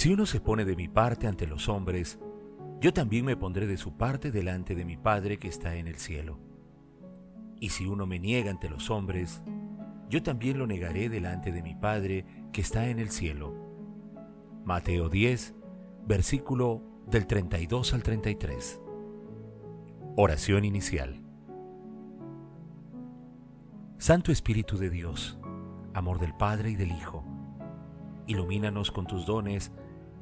Si uno se pone de mi parte ante los hombres, yo también me pondré de su parte delante de mi Padre que está en el cielo. Y si uno me niega ante los hombres, yo también lo negaré delante de mi Padre que está en el cielo. Mateo 10, versículo del 32 al 33. Oración inicial. Santo Espíritu de Dios, amor del Padre y del Hijo, ilumínanos con tus dones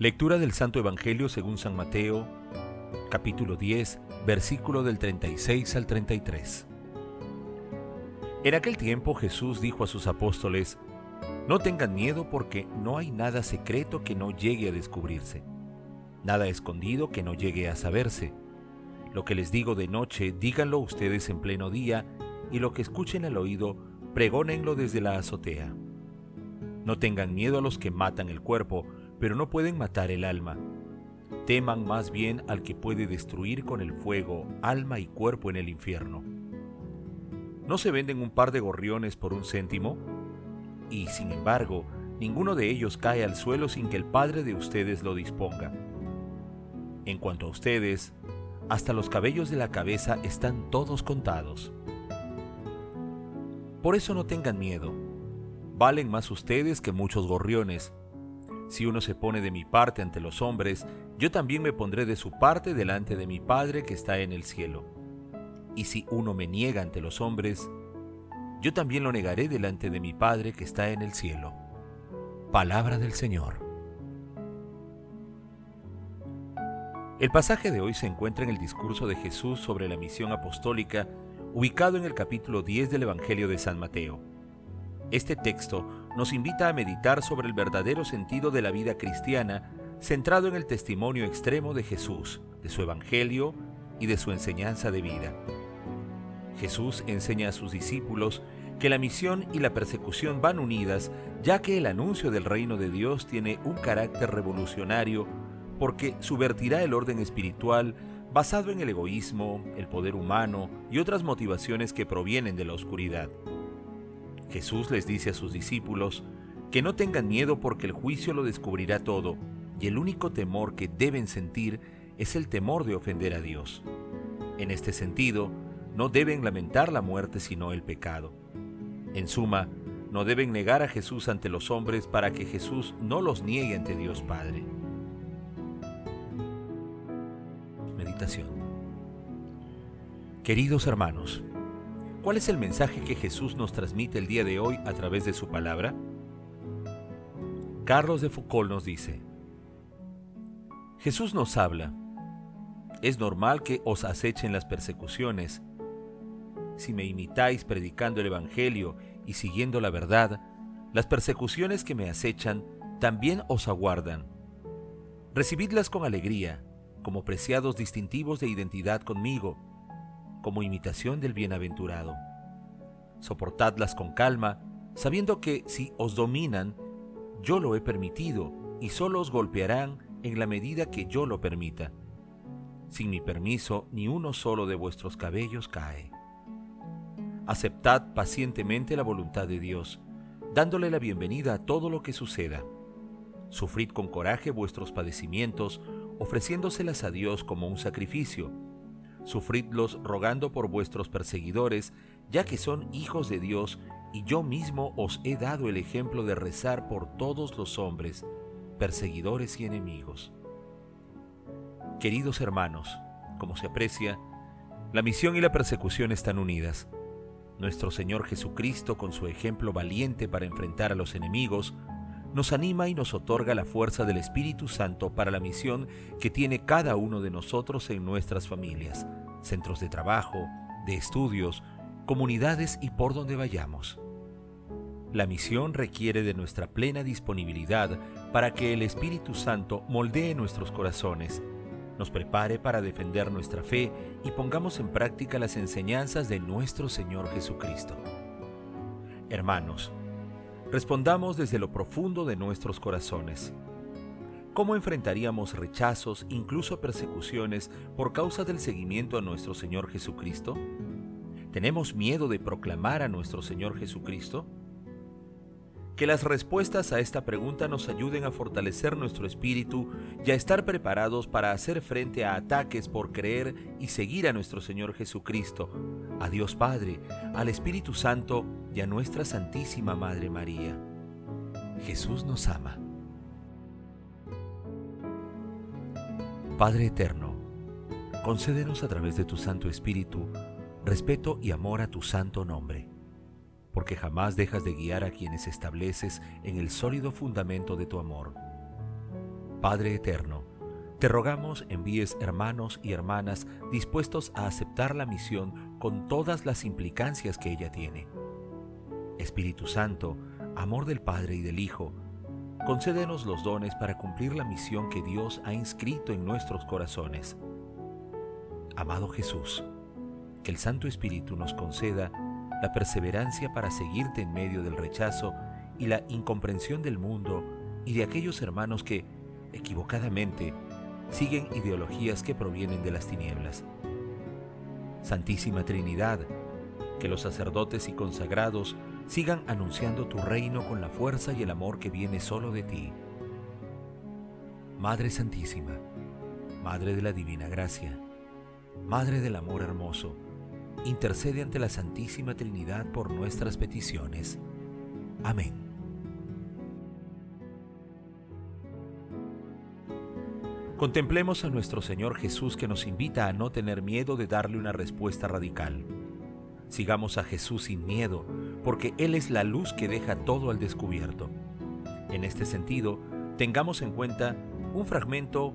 Lectura del Santo Evangelio según San Mateo, capítulo 10, versículo del 36 al 33. En aquel tiempo Jesús dijo a sus apóstoles, No tengan miedo porque no hay nada secreto que no llegue a descubrirse, nada escondido que no llegue a saberse. Lo que les digo de noche, díganlo ustedes en pleno día, y lo que escuchen al oído, pregónenlo desde la azotea. No tengan miedo a los que matan el cuerpo, pero no pueden matar el alma. Teman más bien al que puede destruir con el fuego alma y cuerpo en el infierno. ¿No se venden un par de gorriones por un céntimo? Y, sin embargo, ninguno de ellos cae al suelo sin que el Padre de ustedes lo disponga. En cuanto a ustedes, hasta los cabellos de la cabeza están todos contados. Por eso no tengan miedo. Valen más ustedes que muchos gorriones. Si uno se pone de mi parte ante los hombres, yo también me pondré de su parte delante de mi Padre que está en el cielo y si uno me niega ante los hombres, yo también lo negaré delante de mi Padre que está en el cielo. Palabra del Señor. El pasaje de hoy se encuentra en el discurso de Jesús sobre la misión apostólica, ubicado en el capítulo 10 del Evangelio de San Mateo. Este texto nos invita a meditar sobre el verdadero sentido de la vida cristiana, centrado en el testimonio extremo de Jesús, de su Evangelio y de su enseñanza de vida. Jesús enseña a sus discípulos que la misión y la persecución van unidas, ya que el anuncio del reino de Dios tiene un carácter revolucionario porque subvertirá el orden espiritual basado en el egoísmo, el poder humano y otras motivaciones que provienen de la oscuridad. Jesús les dice a sus discípulos que no tengan miedo porque el juicio lo descubrirá todo, y el único temor que deben sentir es el temor de ofender a Dios. En este sentido, no deben lamentar la muerte sino el pecado. En suma, no deben negar a Jesús ante los hombres para que Jesús no los niegue ante Dios Padre. Meditación Queridos hermanos, ¿cuál es el mensaje que Jesús nos transmite el día de hoy a través de su palabra? Carlos de Foucault nos dice, Jesús nos habla, es normal que os acechen las persecuciones, si me imitáis predicando el Evangelio y siguiendo la verdad, las persecuciones que me acechan también os aguardan. Recibidlas con alegría, como preciados distintivos de identidad conmigo, como imitación del bienaventurado. Soportadlas con calma, sabiendo que si os dominan, yo lo he permitido y solo os golpearán en la medida que yo lo permita. Sin mi permiso, ni uno solo de vuestros cabellos cae. Aceptad pacientemente la voluntad de Dios, dándole la bienvenida a todo lo que suceda. Sufrid con coraje vuestros padecimientos, ofreciéndoselas a Dios como un sacrificio. Sufridlos rogando por vuestros perseguidores, ya que son hijos de Dios, y yo mismo os he dado el ejemplo de rezar por todos los hombres, perseguidores y enemigos. Queridos hermanos, como se aprecia, la misión y la persecución están unidas. Nuestro Señor Jesucristo, con su ejemplo valiente para enfrentar a los enemigos, nos anima y nos otorga la fuerza del Espíritu Santo para la misión que tiene cada uno de nosotros en nuestras familias, centros de trabajo, de estudios, comunidades y por donde vayamos. La misión requiere de nuestra plena disponibilidad para que el Espíritu Santo moldee nuestros corazones nos prepare para defender nuestra fe y pongamos en práctica las enseñanzas de nuestro Señor Jesucristo. Hermanos, respondamos desde lo profundo de nuestros corazones. ¿Cómo enfrentaríamos rechazos, incluso persecuciones, por causa del seguimiento a nuestro Señor Jesucristo? ¿Tenemos miedo de proclamar a nuestro Señor Jesucristo? Que las respuestas a esta pregunta nos ayuden a fortalecer nuestro espíritu y a estar preparados para hacer frente a ataques por creer y seguir a nuestro Señor Jesucristo, a Dios Padre, al Espíritu Santo y a nuestra Santísima Madre María. Jesús nos ama. Padre Eterno, concédenos a través de tu Santo Espíritu respeto y amor a tu santo nombre porque jamás dejas de guiar a quienes estableces en el sólido fundamento de tu amor. Padre Eterno, te rogamos envíes hermanos y hermanas dispuestos a aceptar la misión con todas las implicancias que ella tiene. Espíritu Santo, amor del Padre y del Hijo, concédenos los dones para cumplir la misión que Dios ha inscrito en nuestros corazones. Amado Jesús, que el Santo Espíritu nos conceda la perseverancia para seguirte en medio del rechazo y la incomprensión del mundo y de aquellos hermanos que, equivocadamente, siguen ideologías que provienen de las tinieblas. Santísima Trinidad, que los sacerdotes y consagrados sigan anunciando tu reino con la fuerza y el amor que viene solo de ti. Madre Santísima, Madre de la Divina Gracia, Madre del Amor Hermoso, intercede ante la Santísima Trinidad por nuestras peticiones. Amén. Contemplemos a nuestro Señor Jesús que nos invita a no tener miedo de darle una respuesta radical. Sigamos a Jesús sin miedo, porque Él es la luz que deja todo al descubierto. En este sentido, tengamos en cuenta un fragmento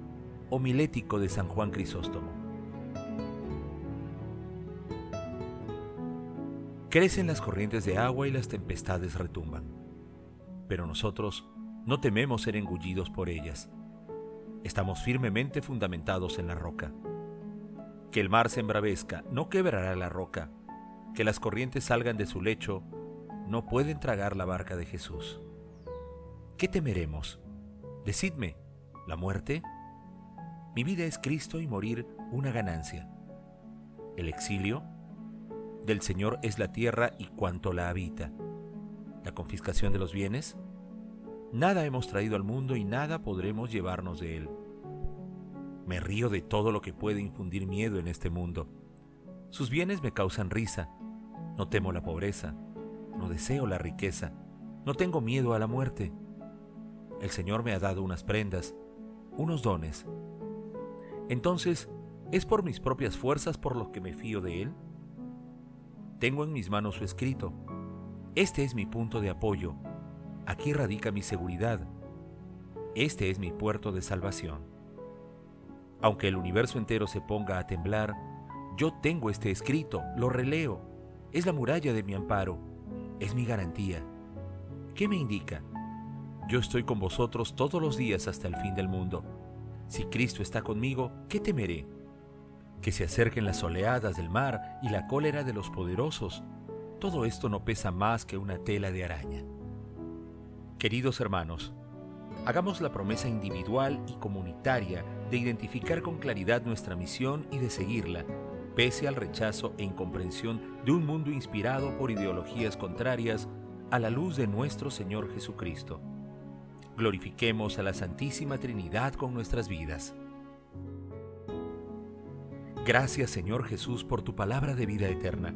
homilético de San Juan Crisóstomo. Crecen las corrientes de agua y las tempestades retumban. Pero nosotros no tememos ser engullidos por ellas. Estamos firmemente fundamentados en la roca. Que el mar se embravezca no quebrará la roca. Que las corrientes salgan de su lecho no pueden tragar la barca de Jesús. ¿Qué temeremos? Decidme, ¿la muerte? Mi vida es Cristo y morir una ganancia. ¿El exilio? Del Señor es la tierra y cuanto la habita. La confiscación de los bienes. Nada hemos traído al mundo y nada podremos llevarnos de él. Me río de todo lo que puede infundir miedo en este mundo. Sus bienes me causan risa. No temo la pobreza. No deseo la riqueza. No tengo miedo a la muerte. El Señor me ha dado unas prendas, unos dones. Entonces, ¿es por mis propias fuerzas por lo que me fío de Él? Tengo en mis manos su escrito. Este es mi punto de apoyo. Aquí radica mi seguridad. Este es mi puerto de salvación. Aunque el universo entero se ponga a temblar, yo tengo este escrito, lo releo. Es la muralla de mi amparo, es mi garantía. ¿Qué me indica? Yo estoy con vosotros todos los días hasta el fin del mundo. Si Cristo está conmigo, ¿qué temeré? que se acerquen las oleadas del mar y la cólera de los poderosos, todo esto no pesa más que una tela de araña. Queridos hermanos, hagamos la promesa individual y comunitaria de identificar con claridad nuestra misión y de seguirla, pese al rechazo e incomprensión de un mundo inspirado por ideologías contrarias a la luz de nuestro Señor Jesucristo. Glorifiquemos a la Santísima Trinidad con nuestras vidas. Gracias Señor Jesús por tu palabra de vida eterna.